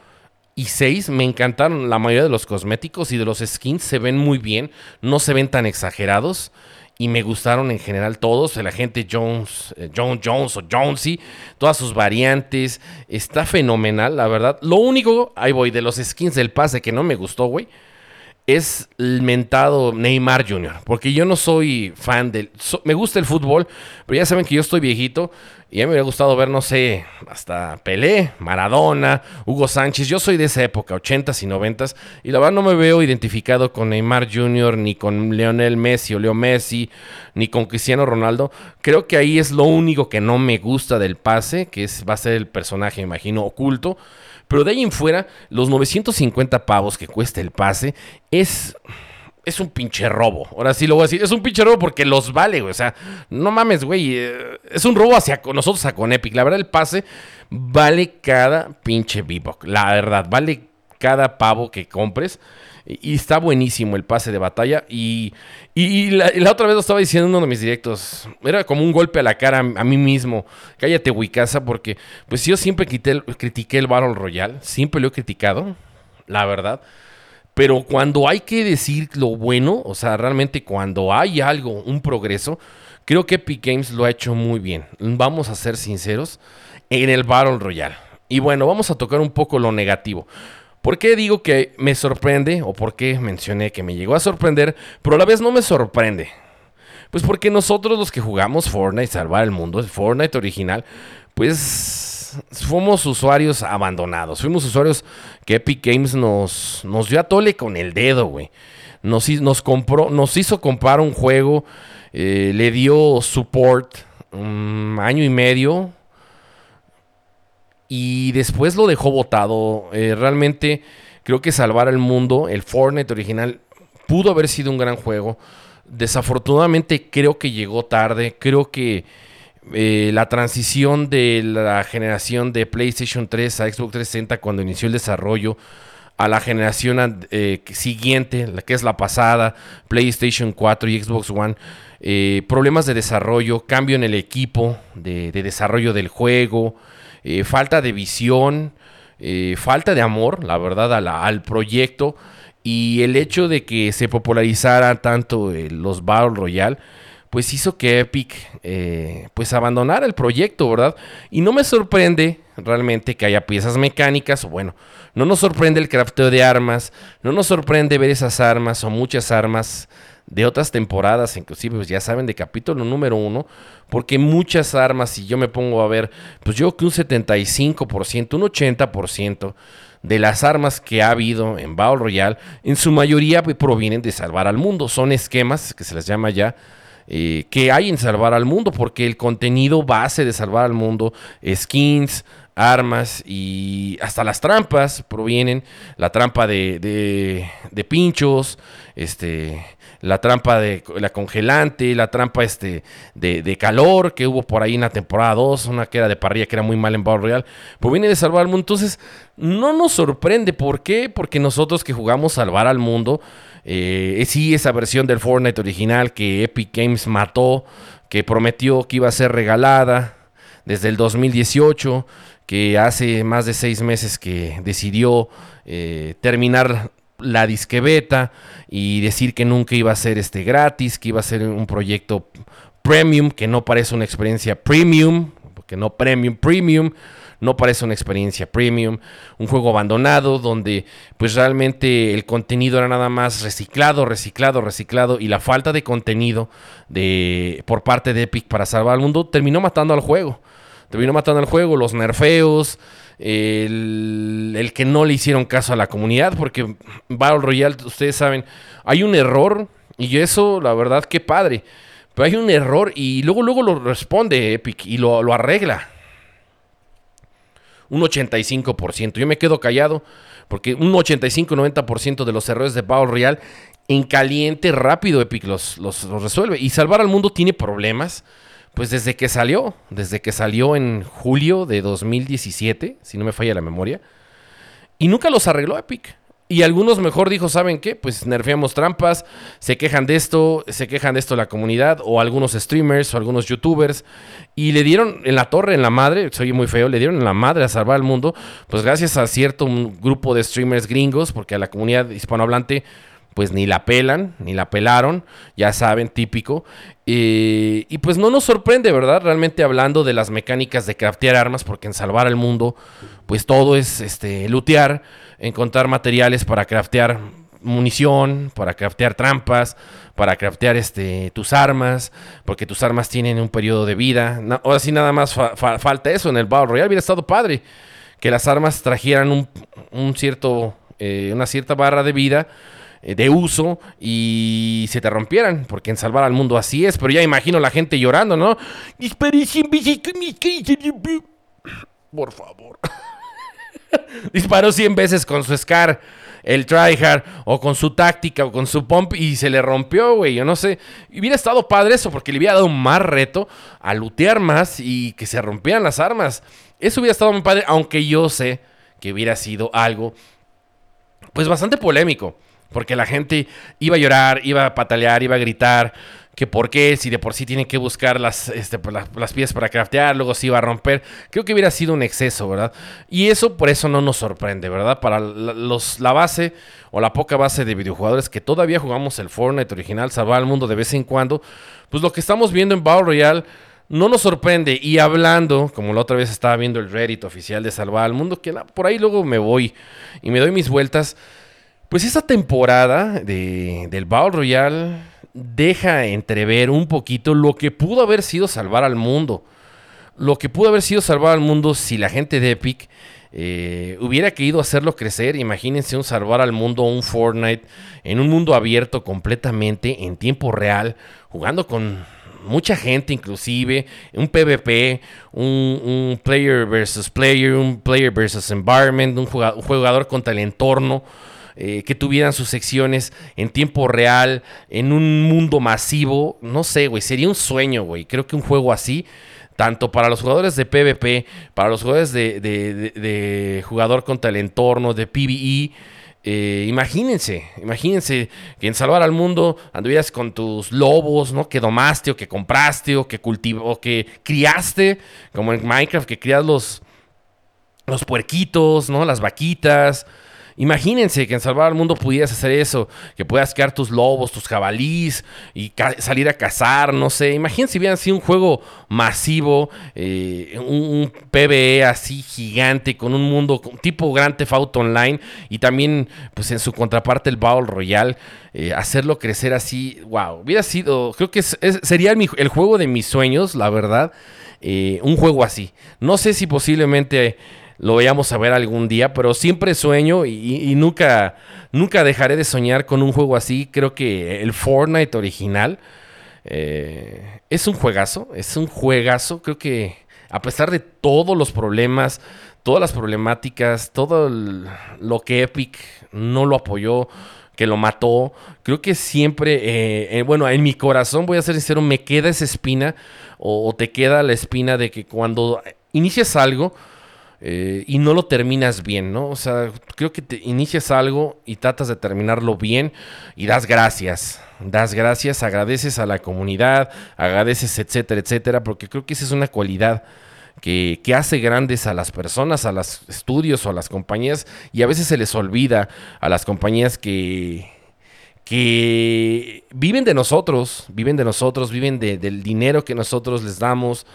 y 6 me encantaron. La mayoría de los cosméticos y de los skins se ven muy bien, no se ven tan exagerados. Y me gustaron en general todos. El agente Jones, eh, John Jones o Jonesy, todas sus variantes. Está fenomenal, la verdad. Lo único, ahí voy, de los skins del pase que no me gustó, güey es el mentado Neymar Jr. Porque yo no soy fan del... me gusta el fútbol, pero ya saben que yo estoy viejito y a mí me hubiera gustado ver, no sé, hasta Pelé, Maradona, Hugo Sánchez. Yo soy de esa época, 80s y 90s, y la verdad no me veo identificado con Neymar Jr., ni con Leonel Messi o Leo Messi, ni con Cristiano Ronaldo. Creo que ahí es lo único que no me gusta del pase, que es, va a ser el personaje, imagino, oculto. Pero de ahí en fuera, los 950 pavos que cuesta el pase es es un pinche robo. Ahora sí lo voy a decir. Es un pinche robo porque los vale, güey. O sea, no mames, güey. Eh, es un robo hacia nosotros con Epic. La verdad, el pase vale cada pinche Bebop. La verdad, vale cada pavo que compres. Y está buenísimo el pase de batalla. Y, la, otra vez lo estaba diciendo en uno de mis directos. Era como un golpe a la cara a, mí mismo. Cállate, Wicasa, porque pues yo siempre critiqué el Battle Royale. Siempre lo he criticado, la verdad. Pero cuando hay que decir lo bueno, o sea, realmente cuando hay algo, un progreso, creo que Epic Games lo ha hecho muy bien. Vamos a ser sinceros en el Battle Royale. Y bueno, vamos a tocar un poco lo negativo. ¿Por qué digo que me sorprende o por qué mencioné que me llegó a sorprender, pero a la vez no me sorprende? Pues porque nosotros los que jugamos Fortnite, salvar el mundo, el Fortnite original, pues fuimos usuarios abandonados. Fuimos usuarios que Epic Games nos, nos dio a tole con el dedo, güey. Nos, nos, compró, nos hizo comprar un juego, eh, le dio support un año y medio, y después lo dejó botado. Eh, realmente creo que salvar el mundo, el Fortnite original, pudo haber sido un gran juego. Desafortunadamente creo que llegó tarde, creo que eh, la transición de la generación de PlayStation 3 a Xbox 360 cuando inició el desarrollo a la generación eh, siguiente, la que es la pasada, PlayStation 4 y Xbox One, eh, problemas de desarrollo, cambio en el equipo de, desarrollo del juego, falta de visión, falta de amor, la verdad, al proyecto y el hecho de que se popularizara tanto los Battle Royale pues hizo que Epic eh, pues abandonara el proyecto, ¿verdad? Y no me sorprende realmente que haya piezas mecánicas, o bueno, no nos sorprende el crafteo de armas, no nos sorprende ver esas armas o muchas armas de otras temporadas, inclusive pues ya saben de capítulo número uno, porque muchas armas, si yo me pongo a ver, pues yo que un 75%, un 80% de las armas que ha habido en Battle Royale, en su mayoría provienen de salvar al mundo, son esquemas que se les llama ya eh, que hay en Salvar al Mundo, porque el contenido base de Salvar al Mundo, skins, armas y hasta las trampas provienen, la trampa de, de, pinchos, este, la trampa de la congelante, la trampa este, de, calor que hubo por ahí en la temporada 2, una que era de parrilla que era muy mal en Battle Royale, proviene de Salvar al Mundo. Entonces, no nos sorprende. ¿Por qué? Porque nosotros que jugamos Salvar al Mundo, eh, sí, esa versión del Fortnite original que Epic Games mató, que prometió que iba a ser regalada desde el 2018, que hace más de seis meses que decidió eh, terminar la disque beta y decir que nunca iba a ser este gratis, que iba a ser un proyecto premium, que no parece una experiencia premium, porque no premium, premium no parece una experiencia premium, un juego abandonado donde pues realmente el contenido era nada más reciclado, reciclado, reciclado y la falta de contenido de por parte de Epic para salvar al mundo terminó matando al juego. Terminó matando al juego, los nerfeos, el, el, que no le hicieron caso a la comunidad, porque Battle Royale, ustedes saben, hay un error y eso, la verdad, qué padre. Pero hay un error y luego, luego lo responde Epic y lo, lo arregla un 85%. Yo me quedo callado porque un 85-90% de los errores de Battle Royale en caliente rápido Epic los, los, resuelve. Y Salvar al Mundo tiene problemas. Pues desde que salió, desde que salió en julio de 2017, si no me falla la memoria, y nunca los arregló Epic. Y algunos mejor dijo, ¿saben qué? Pues nerfeamos trampas, se quejan de esto, se quejan de esto la comunidad, o algunos streamers, o algunos youtubers, y le dieron en la torre, en la madre, soy muy feo, le dieron en la madre a salvar al mundo, pues gracias a cierto grupo de streamers gringos, porque a la comunidad hispanohablante pues ni la pelan, ni la pelaron, ya saben, típico. y pues no nos sorprende, ¿verdad? Realmente hablando de las mecánicas de craftear armas, porque en salvar al mundo, pues todo es este, lootear encontrar materiales para craftear munición, para craftear trampas, para craftear este, tus armas, porque tus armas tienen un periodo de vida. ahora sí nada más falta eso en el Battle Royale. Hubiera estado padre que las armas trajeran un, cierto, eh, una cierta barra de vida eh, de uso y se te rompieran, porque en salvar al mundo así es, pero ya imagino la gente llorando, ¿no? Por favor. (laughs) Disparó 100 veces con su Scar, el tryhard, o con su táctica, o con su pump, y se le rompió, güey. Yo no sé. Hubiera estado padre eso, porque le hubiera dado más reto a lootear más y que se rompieran las armas. Eso hubiera estado muy padre, aunque yo sé que hubiera sido algo, pues bastante polémico. Porque la gente iba a llorar, iba a patalear, iba a gritar que por qué, si de por sí tienen que buscar las, este, pues, las, piezas para craftear, luego se iba a romper. Creo que hubiera sido un exceso, ¿verdad? Y eso por eso no nos sorprende, ¿verdad? Para los, la base o la poca base de videojugadores que todavía jugamos el Fortnite original, salvar al mundo de vez en cuando, pues lo que estamos viendo en Battle Royale no nos sorprende. Y hablando, como la otra vez estaba viendo el Reddit oficial de Salvar al Mundo, que por ahí luego me voy y me doy mis vueltas. Pues esta temporada de, del Battle Royale deja entrever un poquito lo que pudo haber sido salvar al mundo. Lo que pudo haber sido salvar al mundo si la gente de Epic eh, hubiera querido hacerlo crecer. Imagínense un salvar al mundo, un Fortnite, en un mundo abierto completamente, en tiempo real, jugando con mucha gente inclusive, un PvP, un, player versus player, un player versus environment, un jugador, contra el entorno. Eh, que tuvieran sus secciones en tiempo real, en un mundo masivo. No sé, güey, sería un sueño, güey. Creo que un juego así tanto para los jugadores de PvP, para los jugadores de, jugador contra el entorno, de PvE. Eh, imagínense, imagínense que en Salvar al Mundo anduvieras con tus lobos, ¿no? Que domaste o que compraste o que cultivó o que criaste, como en Minecraft, que crías los, los puerquitos, ¿no? Las vaquitas, Imagínense que en Salvar al Mundo pudieras hacer eso, que puedas crear tus lobos, tus jabalís y salir a cazar, no sé. Imagínense si hubieran sido un juego masivo, eh, un, PvE así gigante, con un mundo tipo Grand Theft Auto Online y también, pues en su contraparte, el Battle Royale. Eh, hacerlo crecer así, wow, hubiera sido, creo que sería el, juego de mis sueños, la verdad, eh, un juego así. No sé si posiblemente lo vayamos a ver algún día, pero siempre sueño y, nunca, nunca dejaré de soñar con un juego así. Creo que el Fortnite original eh, es un juegazo, es un juegazo. Creo que a pesar de todos los problemas, todas las problemáticas, todo lo que Epic no lo apoyó, que lo mató. Creo que siempre, eh, eh, bueno, en mi corazón, voy a ser sincero, me queda esa espina o, te queda la espina de que cuando inicias algo, eh, y no lo terminas bien, ¿no? O sea, creo que te inicias algo y tratas de terminarlo bien y das gracias, das gracias, agradeces a la comunidad, agradeces, etcétera, etcétera, porque creo que esa es una cualidad. Que, que, hace grandes a las personas, a los estudios o a las compañías, y a veces se les olvida a las compañías que, que viven de nosotros, viven de nosotros, viven del dinero que nosotros les damos,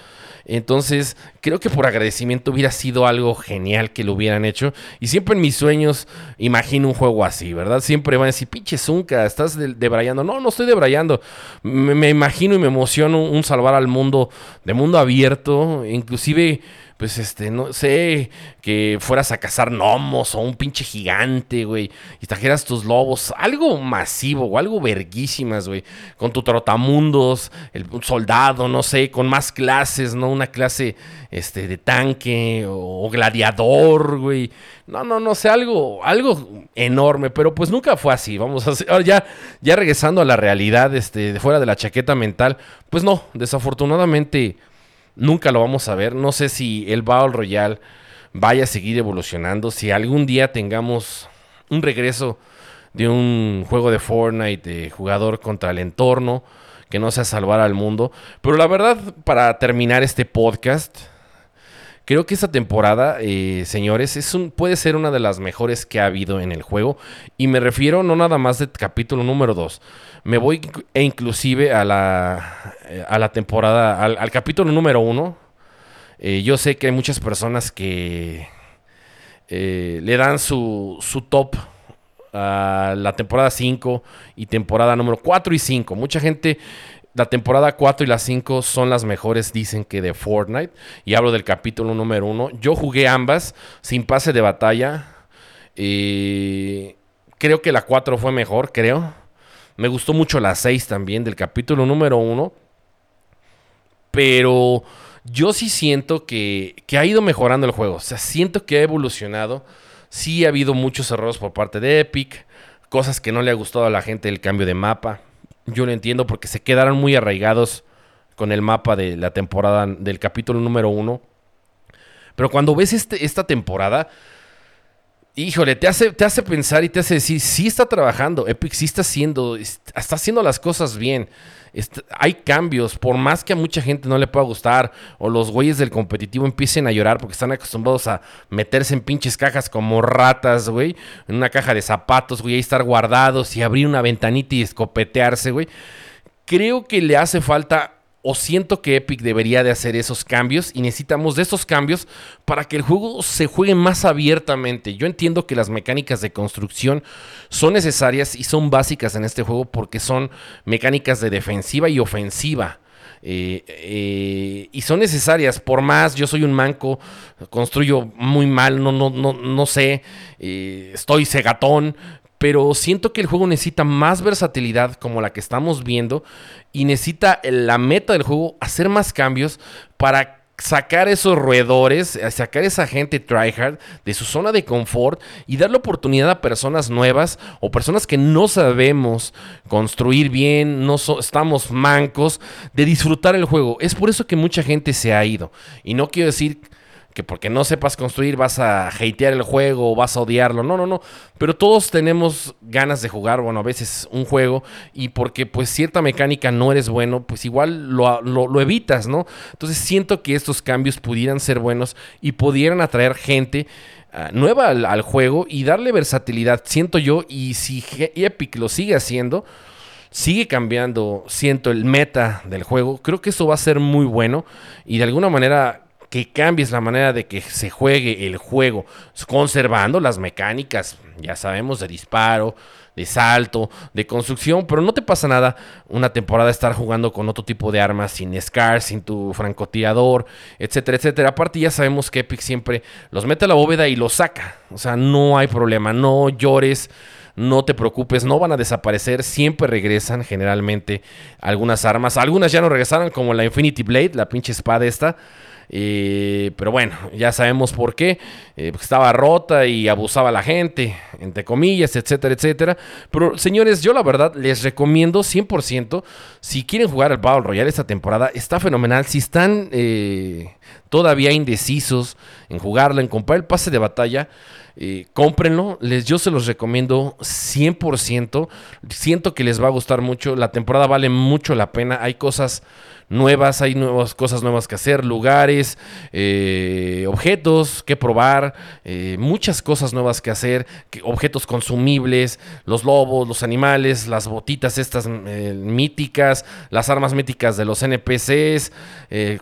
entonces, creo que por agradecimiento hubiera sido algo genial que lo hubieran hecho. Y siempre en mis sueños imagino un juego así, ¿verdad? Siempre van a decir, pinche Zunca, estás debrayando. no, no estoy debrayando. Me, me imagino y me emociono un salvar al mundo de mundo abierto. Inclusive pues este, no sé, que fueras a cazar gnomos o un pinche gigante, güey, y trajeras tus lobos, algo masivo o algo verguísimas, güey, con tu trotamundos, el, un soldado, no sé, con más clases, ¿no? Una clase, este, de tanque o, gladiador, güey. No, no, no sé, algo, algo enorme, pero pues nunca fue así, vamos a hacer, ahora ya, ya regresando a la realidad, este, fuera de la chaqueta mental, pues no, desafortunadamente nunca lo vamos a ver. No sé si el Battle Royale vaya a seguir evolucionando. Si algún día tengamos un regreso de un juego de Fortnite de jugador contra el entorno, que no sea salvar al mundo. Pero la verdad, para terminar este podcast, creo que esta temporada, eh, señores, es un, puede ser una de las mejores que ha habido en el juego. Y me refiero no nada más del capítulo número 2 me voy e inclusive a la, a la temporada, al, capítulo número uno. Eh, yo sé que hay muchas personas que eh, le dan su, su top a la temporada 5 y temporada número 4 y 5. Mucha gente, la temporada 4 y la 5 son las mejores, dicen que de Fortnite. Y hablo del capítulo número 1. Yo jugué ambas sin pase de batalla. Eh, creo que la 4 fue mejor, creo. Me gustó mucho la 6 también del capítulo número 1. Pero yo sí siento que, ha ido mejorando el juego. O sea, siento que ha evolucionado. Sí ha habido muchos errores por parte de Epic. Cosas que no le ha gustado a la gente el cambio de mapa. Yo lo entiendo porque se quedaron muy arraigados con el mapa de la temporada del capítulo número 1. Pero cuando ves este, esta temporada, híjole, te hace, te hace pensar y te hace decir, sí está trabajando, Epic sí está haciendo, está haciendo las cosas bien. hay cambios, por más que a mucha gente no le pueda gustar, o los güeyes del competitivo empiecen a llorar porque están acostumbrados a meterse en pinches cajas como ratas, güey, en una caja de zapatos, güey, ahí estar guardados y abrir una ventanita y escopetearse, güey. Creo que le hace falta o siento que Epic debería de hacer esos cambios y necesitamos de esos cambios para que el juego se juegue más abiertamente. Yo entiendo que las mecánicas de construcción son necesarias y son básicas en este juego porque son mecánicas de defensiva y ofensiva. Eh, eh, y son necesarias. Por más, yo soy un manco, construyo muy mal, no, no, no, no sé, eh, estoy cegatón, pero siento que el juego necesita más versatilidad como la que estamos viendo y necesita la meta del juego hacer más cambios para sacar esos roedores, sacar esa gente tryhard de su zona de confort y darle oportunidad a personas nuevas o personas que no sabemos construir bien, no estamos mancos, de disfrutar el juego. Es por eso que mucha gente se ha ido. Y no quiero decir que porque no sepas construir vas a hatear el juego o vas a odiarlo. No, no, no. Pero todos tenemos ganas de jugar, bueno, a veces un juego y porque pues cierta mecánica no eres bueno, pues igual lo, evitas, ¿no? Entonces siento que estos cambios pudieran ser buenos y pudieran atraer gente. Ah, nueva al, juego y darle versatilidad, siento yo, y si Epic lo sigue haciendo, sigue cambiando, siento el meta del juego, creo que eso va a ser muy bueno y de alguna manera que cambies la manera de que se juegue el juego, conservando las mecánicas, ya sabemos, de disparo, de salto, de construcción, pero no te pasa nada una temporada estar jugando con otro tipo de armas, sin SCAR, sin tu francotirador, etcétera, etcétera. Aparte ya sabemos que Epic siempre los mete a la bóveda y los saca, o sea, no hay problema, no llores. No te preocupes, no van a desaparecer, siempre regresan generalmente algunas armas. Algunas ya no regresaron, como la Infinity Blade, la pinche espada esta. Eh, pero bueno, ya sabemos por qué. Eh, estaba rota y abusaba la gente, entre comillas, etcétera, etcétera. Pero señores, yo la verdad les recomiendo 100%, si quieren jugar al Battle Royale esta temporada, está fenomenal. Si están eh, todavía indecisos en jugarla, en comprar el pase de batalla, cómprenlo. Les, yo se los recomiendo 100%. Siento que les va a gustar mucho. La temporada vale mucho la pena. Hay cosas nuevas, hay nuevas cosas nuevas que hacer, lugares, eh, objetos que probar, eh, muchas cosas nuevas que hacer, objetos consumibles, los lobos, los animales, las botitas estas eh, míticas, las armas míticas de los NPCs,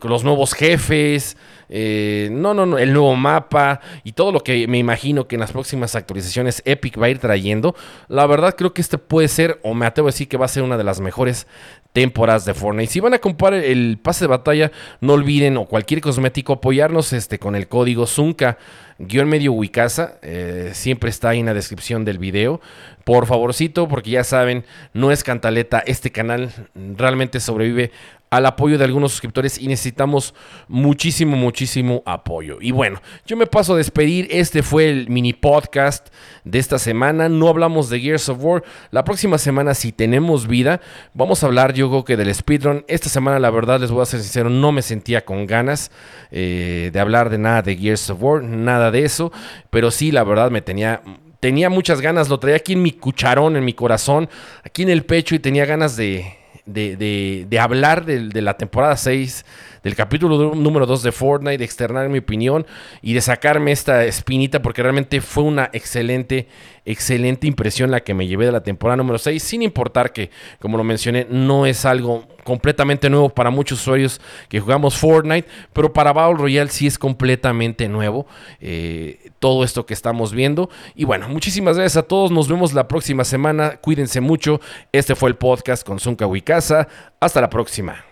los nuevos jefes. No, no, no, el nuevo mapa y todo lo que me imagino que en las próximas actualizaciones Epic va a ir trayendo. La verdad creo que este puede ser, o me atrevo a decir que va a ser una de las mejores temporadas de Fortnite. Si van a comprar el pase de batalla, no olviden o cualquier cosmético apoyarnos este, con el código Zunca guion medio Wicasa, eh, siempre está ahí en la descripción del video. Por favorcito, porque ya saben, no es cantaleta, este canal realmente sobrevive al apoyo de algunos suscriptores y necesitamos muchísimo, muchísimo apoyo. Y bueno, yo me paso a despedir. Este fue el mini podcast de esta semana. No hablamos de Gears of War. La próxima semana, si tenemos vida, vamos a hablar, yo creo que del speedrun. Esta semana, la verdad, les voy a ser sincero, no me sentía con ganas eh, de hablar de nada de Gears of War, nada de eso. Pero sí, la verdad, me tenía tenía muchas ganas, lo traía aquí en mi cucharón, en mi corazón, aquí en el pecho y tenía ganas de, de, de, hablar de, la temporada 6, del capítulo número 2 de Fortnite, de externar mi opinión y de sacarme esta espinita porque realmente fue una excelente, excelente impresión la que me llevé de la temporada número 6, sin importar que, como lo mencioné, no es algo completamente nuevo para muchos usuarios que jugamos Fortnite, pero para Battle Royale sí es completamente nuevo eh, todo esto que estamos viendo. Y bueno, muchísimas gracias a todos, nos vemos la próxima semana, cuídense mucho, este fue el podcast con Zunca Wicasa, hasta la próxima.